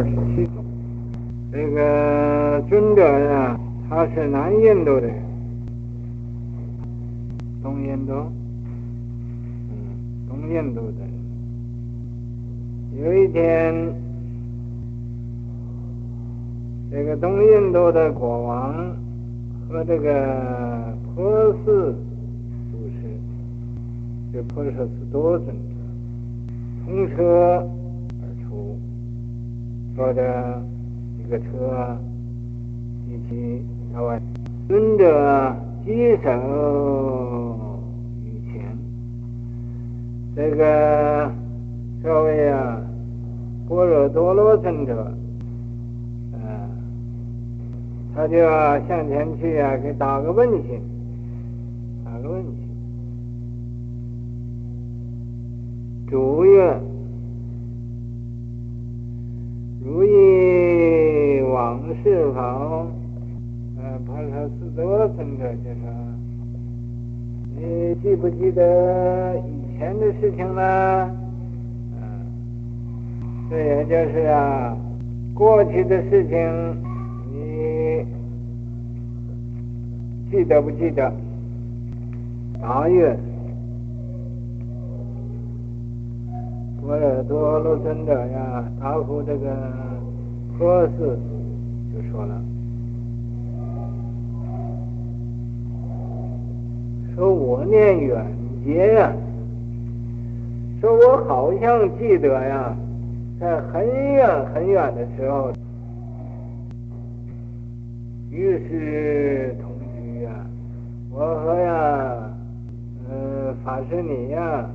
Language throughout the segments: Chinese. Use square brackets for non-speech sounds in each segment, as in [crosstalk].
二十七种。这个尊者呀，他是南印度的人，东印度，嗯，东印度的人。有一天，这个东印度的国王和这个波斯都是，这波斯是多尊者，通车坐着一个车一起朝外，尊者稽首于前，这个所谓啊。般若多罗尊者，嗯，他就要向前去啊，给打个问讯，打个问讯。主愿：如意往事否？嗯，帕萨斯多尊者就说：你记不记得以前的事情呢？嗯这也就是啊，过去的事情，你记得不记得？答曰：般若多罗尊者呀，答复这个波斯就说了，说我念远劫呀，说我好像记得呀。在很远很远的时候，于是同居呀，我和呀，嗯，法师你呀，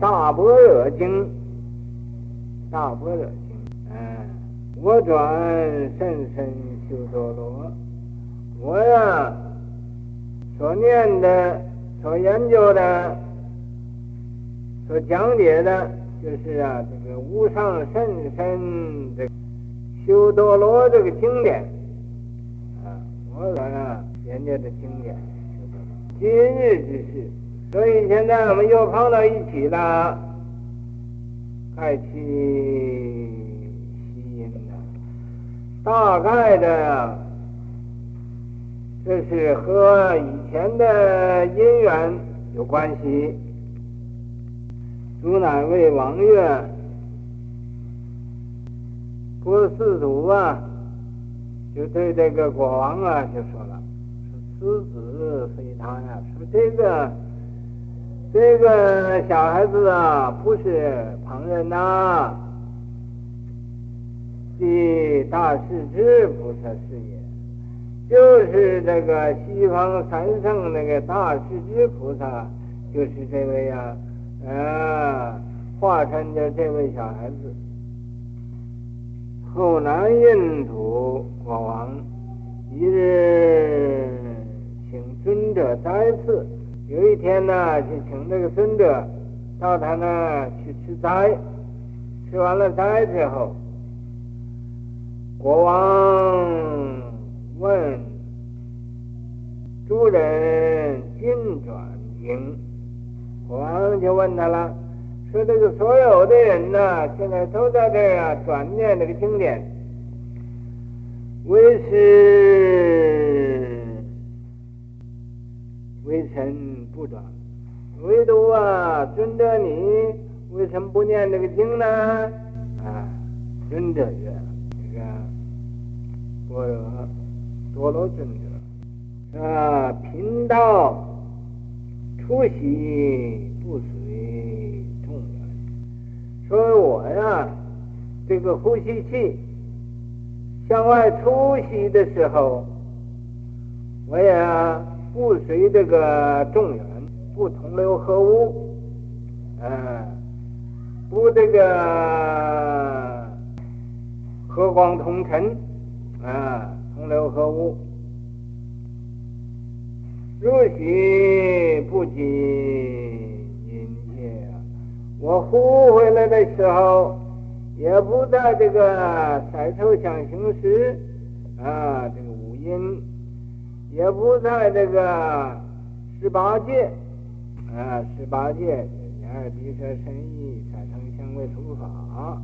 大般若经，大般若经，嗯，我转甚深修多罗，我呀所念的、所研究的、所讲解的，就是啊这个无上甚深的修多罗这个经典，啊，我转啊研究的经典。今日之事，所以现在我们又碰到一起了，开启吸引了。大概的，这是和以前的姻缘有关系。汝乃为王月，波斯族啊，就对这个国王啊就说了。此子非他呀，说这个这个小孩子啊，不是旁人呐、啊，即大势至菩萨是也，就是这个西方三圣那个大势至菩萨，就是这位呀、啊，啊，化身的这位小孩子。后南印度国王一日。请尊者斋次，有一天呢，就请这个尊者到他那去吃斋，吃完了斋之后，国王问诸人今转经，国王就问他了，说这个所有的人呢，现在都在这儿啊转念这个经典，为师。微臣不转，唯独啊，尊者你为什么不念这个经呢？啊，尊者曰：这个般若多罗尊者啊，贫道出息不随众缘。说我呀，这个呼吸气向外出息的时候，我也。不随这个众缘，不同流合污，嗯，不这个 [silence] 和光同尘，啊，同流合污，若许不及殷切，我呼回来的时候，也不在这个赛头象形时啊，这个，也不在这个十八界啊，十八界眼耳鼻舌身意三乘香味触法，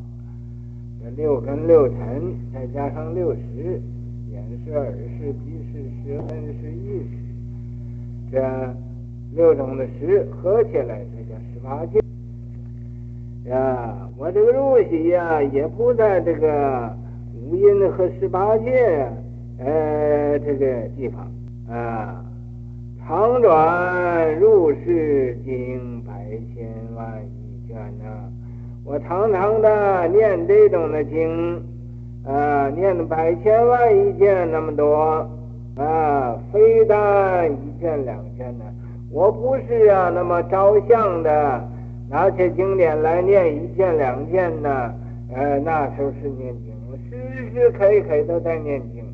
这六根六尘再加上六识，眼识耳识鼻识舌身识意识，这六种的识合起来，这叫十八界。呀，我这个入息呀，也不在这个五阴和十八界，呃，这个地方啊，常转入世经百千万亿卷呢。我常常的念这种的经，啊，念百千万亿卷那么多，啊，非但一卷两卷呢，我不是啊那么照相的。拿起经典来念一卷两卷呢，呃，那时候是念经，时时刻刻都在念经。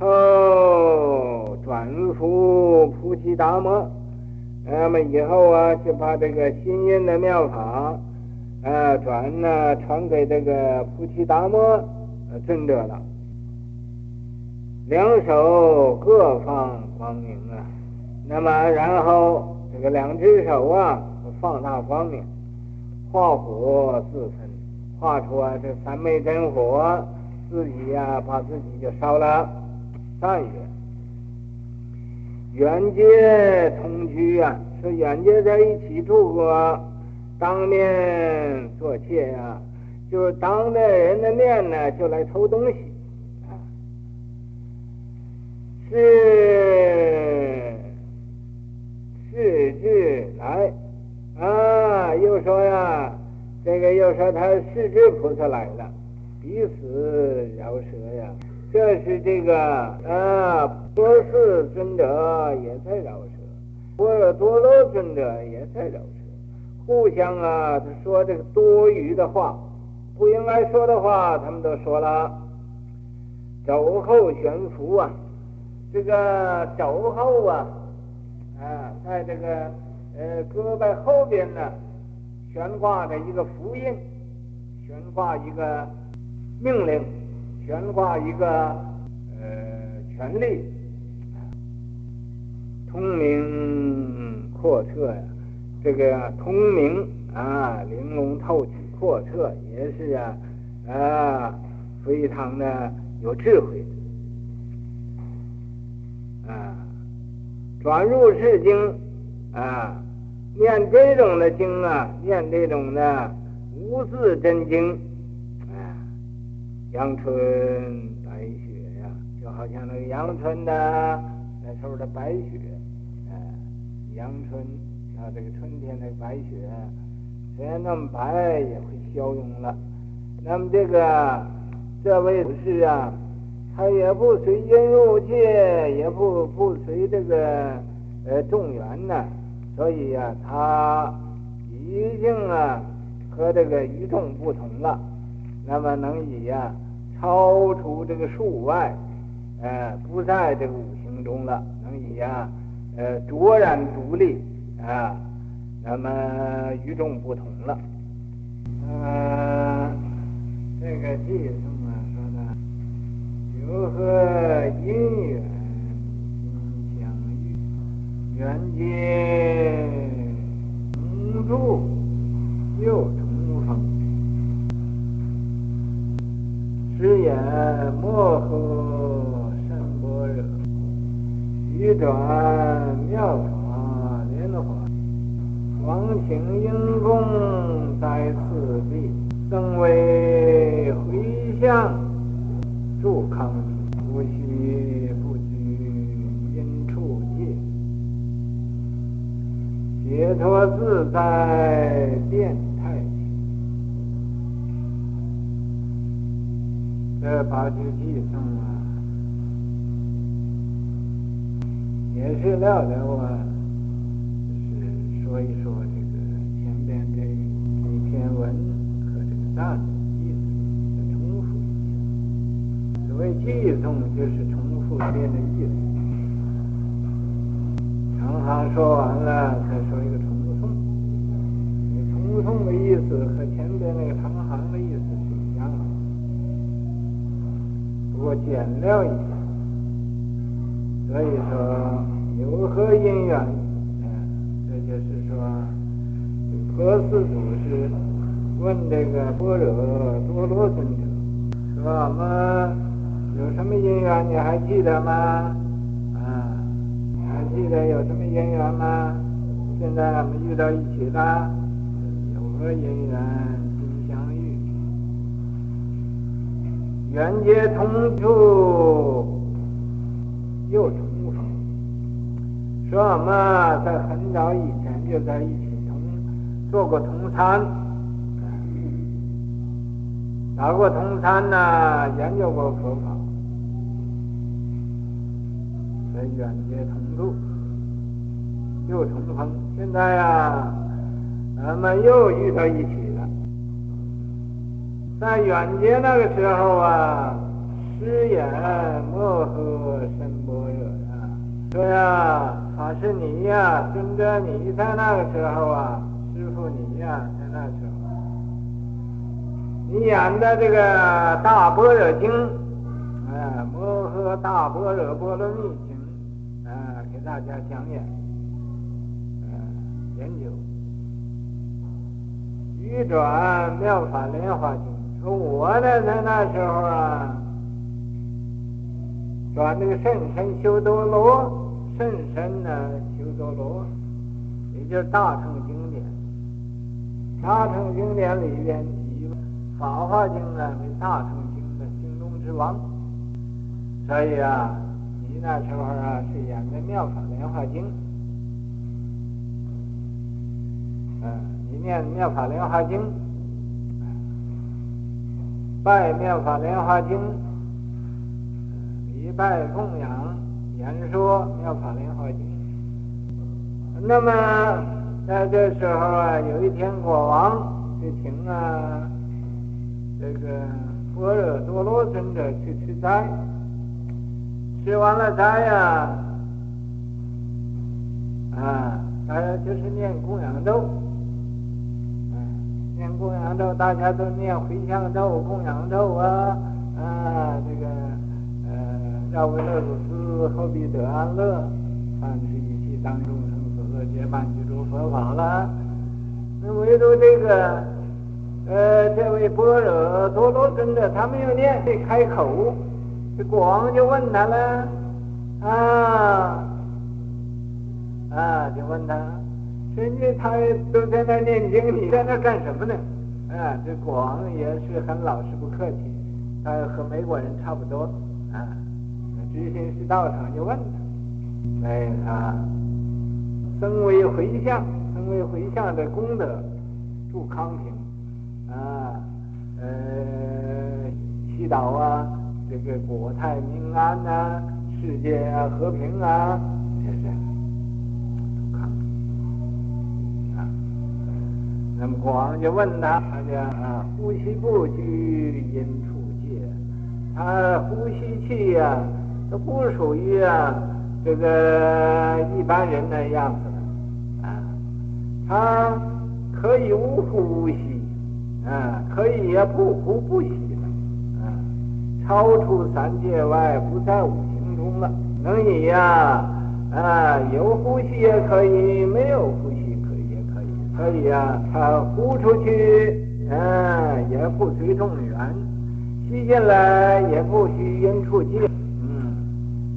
后转付菩提达摩，那么以后啊，就把这个心印的妙法，呃，转呢传给这个菩提达摩尊者了。两手各放光明啊，那么然后。这个两只手啊，放大光明，化火自焚，化出啊这三昧真火，自己呀、把自己就烧了。三月，缘觉同居啊，说缘觉在一起住过，当面做妾呀，就是当着人的面呢，就来偷东西啊，是。世智来啊！又说呀，这个又说他世智菩萨来了，彼此饶舌呀。这是这个啊，波斯尊者也在饶舌，波若多罗尊者也在饶舌，互相啊他说这个多余的话，不应该说的话，他们都说了。肘后悬符啊，这个肘后啊。啊，在这个呃胳膊后边呢，悬挂着一个符印，悬挂一个命令，悬挂一个呃权力，通明阔彻呀，这个通明啊，玲珑透体，阔彻也是啊啊，非常的有智慧啊。转入世经，啊，念这种的经啊，念这种的无字真经，阳春白雪呀，就好像那个阳春的那时候的白雪，啊，阳春啊，这个春天的白雪，虽然那么白，也会消融了。那么这个这位是啊。他也不随因入界，也不不随这个呃众缘呢，所以呀、啊，他已经啊和这个与众不同了。那么能以呀、超出这个数外，呃不在这个五行中了，能以呀、呃卓然独立啊，那么与众不同了。呃，这个记。和合因缘相遇，缘结同住又摩诃甚般若，欲转妙法莲华，光清应供在此地，僧为回向。住康不虚不拘因处界，解脱自在遍这八句偈颂啊，也是聊聊啊，是说一说这个前边这这篇文和这个大的意思，再重复一下。所谓偈颂就是重复一遍的意思，常常说完了再说一个重复。通颂的意思和前边那个长行的意思不过简略一点。所以说有何因缘？嗯，这就是说，佛寺祖师问这个般若多罗尊者，说我们有什么因缘？你还记得吗？啊，你还记得有什么因缘吗？现在我们遇到一起了，有何因缘缘结同住，又重逢。说我们在很早以前就在一起同做过同参，打过同参呐，研究过佛法，所以缘结同住，又重逢。现在呀，咱们又遇到一起。在远劫那个时候啊，师言摩诃深般若呀，说呀，法师你呀，尊者你在那个时候啊，师傅你呀，在那时候，你演的这个大般若经，啊，摩诃大般若波罗蜜经，啊，给大家讲演。啊研究《语转妙法莲花经》，说我呢在那时候啊，转那个甚深修多罗，甚深呢修多罗，也就是大乘经典。大乘经典里边以《法华经》呢为大乘经的经中之王，所以啊，你那时候啊是演的《妙法莲华经》。嗯，你念妙法莲华经，拜妙法莲华经，礼拜供养演说妙法莲华经。那么在这时候啊，有一天国王就请啊这个般若多罗尊者去吃斋，吃完了斋呀，啊，大家就是念供养咒。念供养咒，大家都念回向咒、供养咒啊啊！这个呃，绕为乐祖师，后必得安乐，饭吃一气当众生所乐，结伴具足佛法了。那唯独这个呃，这位般若多罗尊者，他没有念，没开口，这国王就问他了啊啊，就问他。人家他都在那念经，你在那干什么呢？啊，这国王也是很老实不客气，他和美国人差不多啊。执行是道场就问他，哎啊，僧为回向，僧为回向的功德，祝康平啊，呃，祈祷啊，这个国泰民安啊，世界啊和平啊。这是那么国王就问他，他讲啊，呼吸不拘因处界，他呼吸气呀、啊，都不属于啊这个一般人的样子了啊，他可以无呼吸啊，可以也不呼不吸了啊，超出三界外，不在五行中了，能以呀啊有呼吸也可以，没有呼吸。可以呀，他呼出去，嗯，也不随众缘；吸进来也不许因处界。嗯，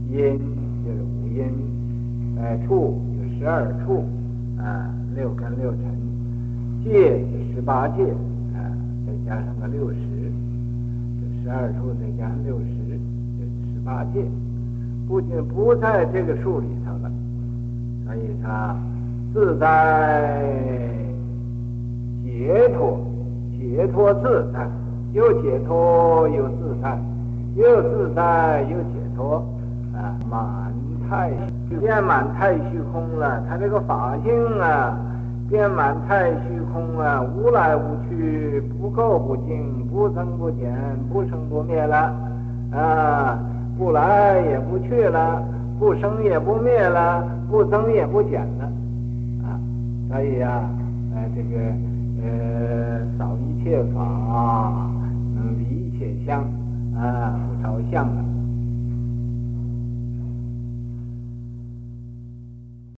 因就是五因，哎，处就十二处，啊，六根六尘，界就十八界，啊，再加上个六十，这十二处再加上六十，就十八界，不仅不在这个数里头了，所以他。自在解脱，解脱自在，又解脱又自在，又自在又解脱，啊，满太虚变满太虚空了。他这个法性啊，变满太虚空啊，无来无去，不垢不净，不增不减，不生不灭了，啊，不来也不去了，不生也不灭了，不增也不减了。可以呀，呃，这个呃，扫一切法，能离一切相，啊，不朝相了。